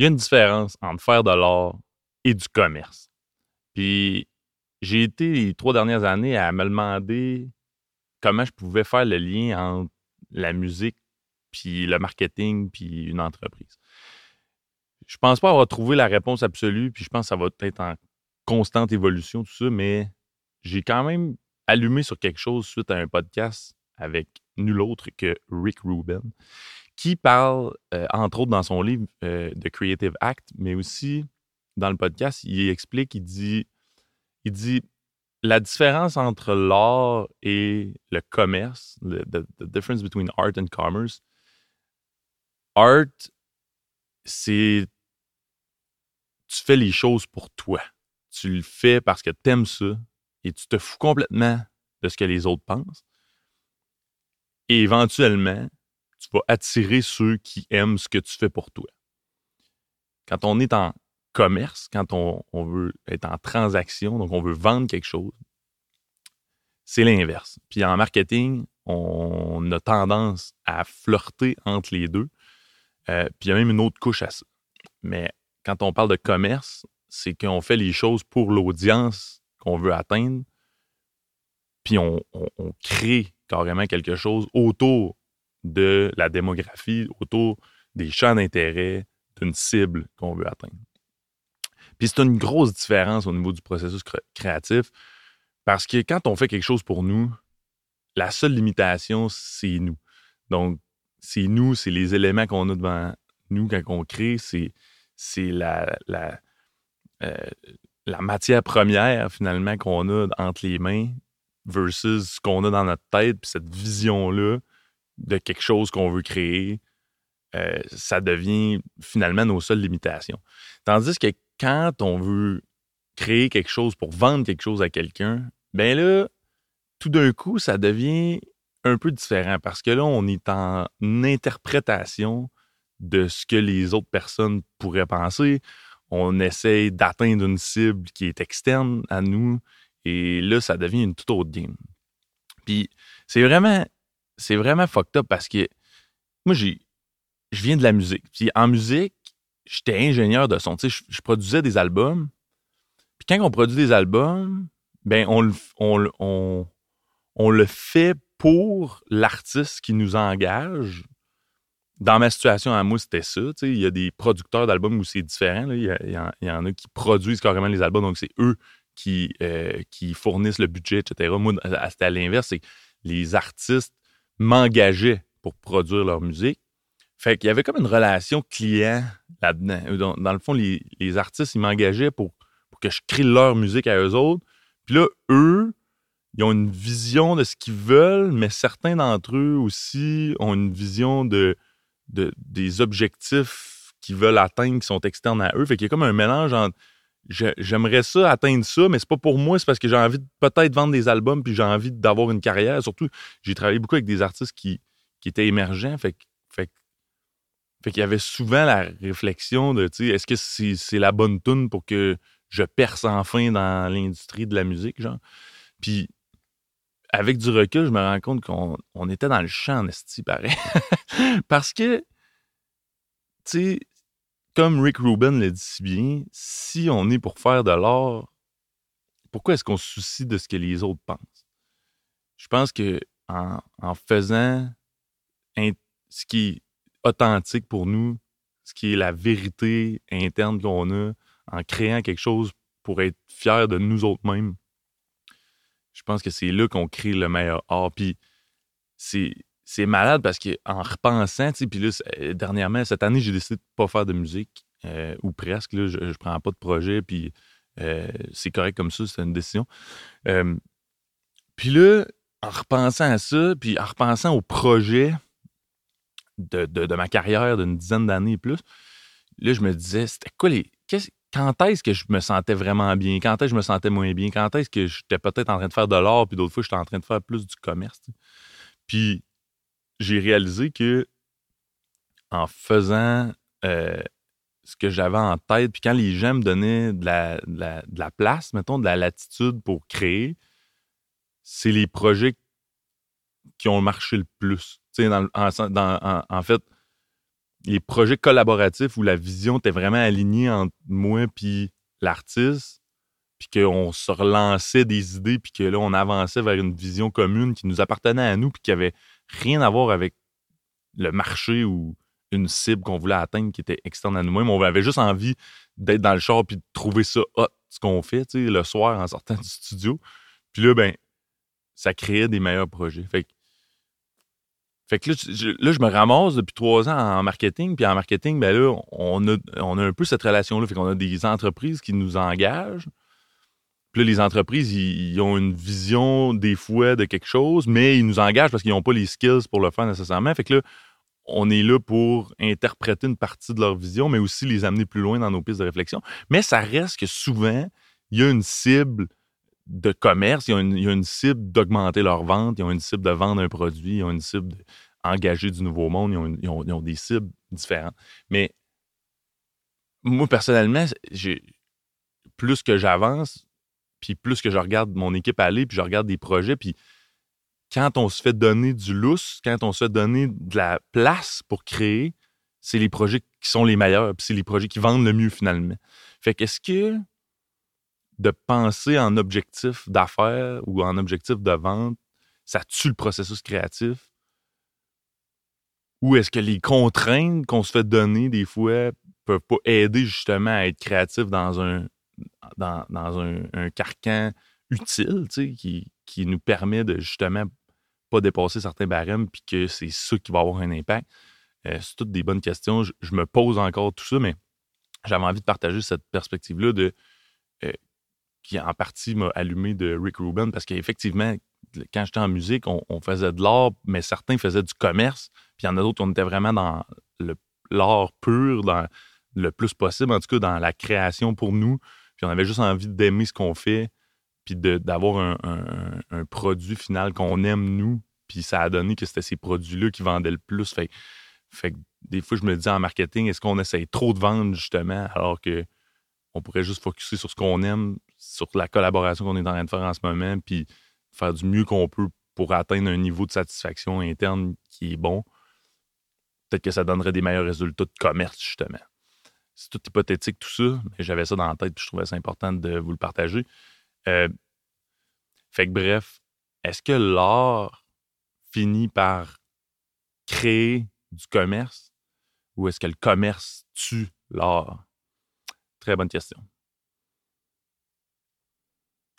il y a une différence entre faire de l'art et du commerce. Puis j'ai été les trois dernières années à me demander comment je pouvais faire le lien entre la musique, puis le marketing, puis une entreprise. Je pense pas avoir trouvé la réponse absolue, puis je pense que ça va être en constante évolution, tout ça, mais j'ai quand même allumé sur quelque chose suite à un podcast avec nul autre que Rick Rubin, qui parle, euh, entre autres dans son livre euh, The Creative Act, mais aussi dans le podcast, il explique, il dit, il dit la différence entre l'art et le commerce, the, difference between art and commerce, art, c'est tu fais les choses pour toi. Tu le fais parce que tu aimes ça et tu te fous complètement de ce que les autres pensent. Et éventuellement, tu vas attirer ceux qui aiment ce que tu fais pour toi. Quand on est en commerce, quand on, veut être en transaction, donc on veut vendre quelque chose, c'est l'inverse. Puis en marketing, on a tendance à flirter entre les deux. Euh, puis il y a même une autre couche à ça. Mais quand on parle de commerce, c'est qu'on fait les choses pour l'audience qu'on veut atteindre, puis on, crée carrément quelque chose autour de la démographie, autour des champs d'intérêt d'une cible qu'on veut atteindre. Puis c'est une grosse différence au niveau du processus créatif parce que quand on fait quelque chose pour nous, la seule limitation, c'est nous. Donc, c'est nous, c'est les éléments qu'on a devant nous quand on crée, c'est, la, euh, la matière première finalement qu'on a entre les mains versus ce qu'on a dans notre tête, puis cette vision-là de quelque chose qu'on veut créer, euh, ça devient finalement nos seules limitations. Tandis que quand on veut créer quelque chose pour vendre quelque chose à quelqu'un, ben là, tout d'un coup, ça devient un peu différent parce que là, on est en interprétation de ce que les autres personnes pourraient penser. On essaie d'atteindre une cible qui est externe à nous et là, ça devient une toute autre game. Puis c'est vraiment, c'est vraiment fucked up parce que moi, j'ai, je viens de la musique. Puis en musique, j'étais ingénieur de son. Tu sais, je, produisais des albums. Puis quand on produit des albums, ben on, le fait pour l'artiste qui nous engage. Dans ma situation à moi, c'était ça. Tu sais, il y a des producteurs d'albums où c'est différent. Il, y en a qui produisent carrément les albums, donc c'est eux qui, euh, qui fournissent le budget, etc. Moi, c'était à l'inverse, c'est les artistes m'engageaient pour produire leur musique. Fait qu'il y avait comme une relation client là-dedans. Dans, le fond, les, artistes, ils m'engageaient pour, que je crée leur musique à eux autres. Puis là, eux, ils ont une vision de ce qu'ils veulent, mais certains d'entre eux aussi ont une vision de, des objectifs qu'ils veulent atteindre qui sont externes à eux. Fait qu'il y a comme un mélange entre j'aimerais ça atteindre ça, mais c'est pas pour moi, c'est parce que j'ai envie de peut-être vendre des albums puis j'ai envie d'avoir une carrière. Surtout, j'ai travaillé beaucoup avec des artistes qui, qui étaient émergents. Fait, fait, qu'il y avait souvent la réflexion de, tu sais, est-ce que c'est la bonne tune pour que je perce enfin dans l'industrie de la musique, genre? Puis, avec du recul, je me rends compte qu'on on était dans le champ, esti, pareil. Parce que, tu sais, comme Rick Rubin le dit si bien, si on est pour faire de l'art, pourquoi est-ce qu'on se soucie de ce que les autres pensent? Je pense que en, faisant ce qui est authentique pour nous, ce qui est la vérité interne qu'on a, en créant quelque chose pour être fier de nous autres mêmes, je pense que c'est là qu'on crée le meilleur art. Puis c'est c'est malade parce qu'en repensant, puis là, euh, dernièrement, cette année, j'ai décidé de pas faire de musique, euh, ou presque, là, je, je prends pas de projet, puis euh, c'est correct comme ça, c'est une décision. puis là, en repensant à ça, puis en repensant au projet de, ma carrière d'une dizaine d'années et plus, là, je me disais, c'était quoi les. quand est-ce que je me sentais vraiment bien? Quand est-ce que je me sentais moins bien? Quand est-ce que j'étais peut-être en train de faire de l'art, puis d'autres fois, j'étais en train de faire plus du commerce? Puis j'ai réalisé que en faisant euh, ce que j'avais en tête, puis quand les gens me donnaient de la, place, mettons, de la latitude pour créer, c'est les projets qui ont marché le plus. En, en, fait, les projets collaboratifs où la vision était vraiment alignée entre moi puis l'artiste, puis qu'on se relançait des idées, puis que là, on avançait vers une vision commune qui nous appartenait à nous, puis qui avait rien à voir avec le marché ou une cible qu'on voulait atteindre qui était externe à nous-mêmes. On avait juste envie d'être dans le char puis de trouver ça hot, ce qu'on fait, tu sais, le soir en sortant du studio. Puis là, ben, ça créait des meilleurs projets. Fait que, fait que là, je, me ramasse depuis trois ans en marketing. Puis en marketing, ben là, on a, on a un peu cette relation-là. Fait qu'on a des entreprises qui nous engagent. Puis là, les entreprises, ils, ont une vision des fois de quelque chose, mais ils nous engagent parce qu'ils n'ont pas les skills pour le faire nécessairement. Fait que là, on est là pour interpréter une partie de leur vision, mais aussi les amener plus loin dans nos pistes de réflexion. Mais ça reste que souvent, il y a une cible de commerce, il y a une, cible d'augmenter leur vente, ils ont une cible de vendre un produit, ils ont une cible d'engager du nouveau monde, ils ont, des cibles différentes. Mais moi, personnellement, plus que j'avance, puis plus que je regarde mon équipe aller, puis je regarde des projets, puis quand on se fait donner du lousse, quand on se fait donner de la place pour créer, c'est les projets qui sont les meilleurs, puis c'est les projets qui vendent le mieux finalement. Fait qu'est-ce que de penser en objectif d'affaires ou en objectif de vente, ça tue le processus créatif? Ou est-ce que les contraintes qu'on se fait donner des fois peuvent pas aider justement à être créatif dans un dans, un, carcan utile, qui, qui nous permet de justement pas dépasser certains barèmes, puis que c'est ça qui va avoir un impact? Euh, c'est toutes des bonnes questions. Je, me pose encore tout ça, mais j'avais envie de partager cette perspective-là de euh, qui en partie m'a allumé de Rick Rubin parce qu'effectivement, quand j'étais en musique, on, faisait de l'art, mais certains faisaient du commerce, puis il y en a d'autres, on était vraiment dans l'art pur, dans le plus possible, en tout cas dans la création pour nous, puis on avait juste envie d'aimer ce qu'on fait, puis d'avoir un, produit final qu'on aime, nous. Puis ça a donné que c'était ces produits-là qui vendaient le plus. Fait, fait que des fois, je me dis en marketing, est-ce qu'on essaye trop de vendre, justement, alors que on pourrait juste focuser sur ce qu'on aime, sur la collaboration qu'on est en train de faire en ce moment, puis faire du mieux qu'on peut pour atteindre un niveau de satisfaction interne qui est bon. Peut-être que ça donnerait des meilleurs résultats de commerce, justement. C'est tout hypothétique, tout ça, mais j'avais ça dans la tête, puis je trouvais ça important de vous le partager. Euh, fait que bref, est-ce que l'art finit par créer du commerce ou est-ce que le commerce tue l'art? Très bonne question.